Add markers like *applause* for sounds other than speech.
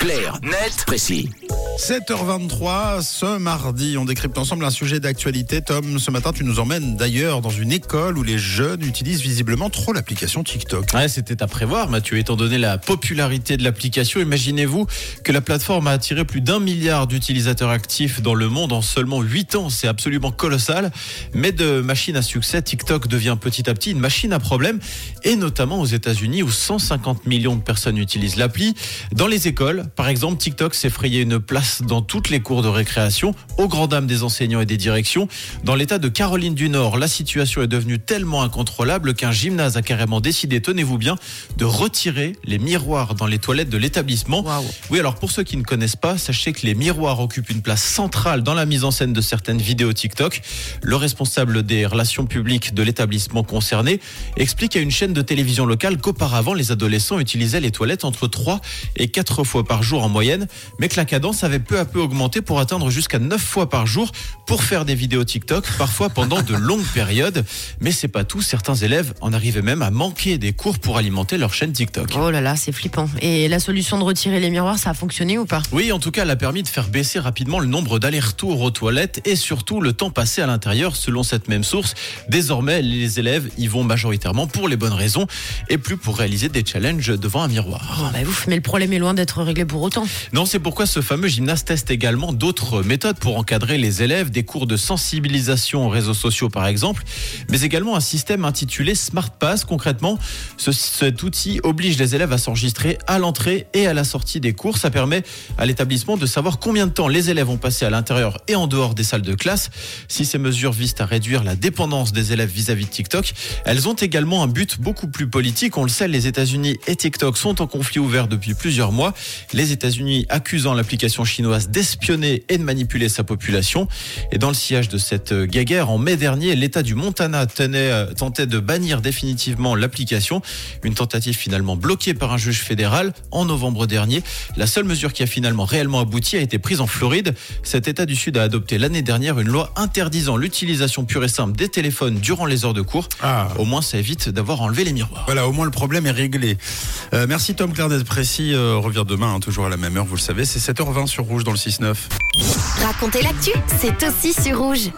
Clair, net, précis. 7h23, ce mardi, on décrypte ensemble un sujet d'actualité. Tom, ce matin, tu nous emmènes d'ailleurs dans une école où les jeunes utilisent visiblement trop l'application TikTok. Ouais, c'était à prévoir, Mathieu, étant donné la popularité de l'application. Imaginez-vous que la plateforme a attiré plus d'un milliard d'utilisateurs actifs dans le monde en seulement 8 ans. C'est absolument colossal. Mais de machine à succès, TikTok devient petit à petit une machine à problème, et notamment aux États-Unis où 150 millions de personnes utilisent l'appli. Dans les écoles, par exemple, TikTok s'est frayé une place dans toutes les cours de récréation, au grand dames des enseignants et des directions. Dans l'état de Caroline du Nord, la situation est devenue tellement incontrôlable qu'un gymnase a carrément décidé, tenez-vous bien, de retirer les miroirs dans les toilettes de l'établissement. Oui, alors pour ceux qui ne connaissent pas, sachez que les miroirs occupent une place centrale dans la mise en scène de certaines vidéos TikTok. Le responsable des relations publiques de l'établissement concerné explique à une chaîne de télévision locale qu'auparavant, les adolescents utilisaient les toilettes entre 3 et 4 fois par jour en moyenne, mais que la cadence avait peu à peu augmenté pour atteindre jusqu'à 9 fois par jour pour faire des vidéos TikTok, parfois pendant de longues *laughs* périodes. Mais c'est pas tout, certains élèves en arrivaient même à manquer des cours pour alimenter leur chaîne TikTok. Oh là là, c'est flippant. Et la solution de retirer les miroirs, ça a fonctionné ou pas? Oui, en tout cas, elle a permis de faire baisser rapidement le nombre d'allers-retours aux toilettes et surtout le temps passé à l'intérieur selon cette même source. Désormais, les élèves y vont majoritairement pour les bonnes raisons et plus pour réaliser des challenges devant un miroir. Oh bah ouf, mais le problème est loin d'être réglé pour autant. Non, c'est pourquoi ce fameux gymnase teste également d'autres méthodes pour encadrer les élèves, des cours de sensibilisation aux réseaux sociaux par exemple, mais également un système intitulé Smart Pass. Concrètement, ce, cet outil oblige les élèves à s'enregistrer à l'entrée et à la sortie des cours. Ça permet à l'établissement de savoir combien de temps les élèves ont passé à l'intérieur et en dehors des salles de classe. Si ces mesures visent à réduire la dépendance des élèves vis-à-vis de TikTok, elles ont également un but beaucoup plus politique. On le sait, les États-Unis et TikTok sont en conflit ouvert depuis plusieurs mois. Les États-Unis accusant l'application chinoise d'espionner et de manipuler sa population. Et dans le sillage de cette guerre, en mai dernier, l'État du Montana tenait, euh, tentait de bannir définitivement l'application. Une tentative finalement bloquée par un juge fédéral en novembre dernier. La seule mesure qui a finalement réellement abouti a été prise en Floride. Cet État du Sud a adopté l'année dernière une loi interdisant l'utilisation pure et simple des téléphones durant les heures de cours. Ah. Au moins, ça évite d'avoir enlevé les miroirs. Voilà, au moins le problème est réglé. Euh, merci Tom Claire d'être précis. Euh, revient demain, hein, toujours à la même heure, vous le savez. C'est 7h20 Rouge dans le 6-9. Racontez l'actu, c'est aussi sur. Rouge.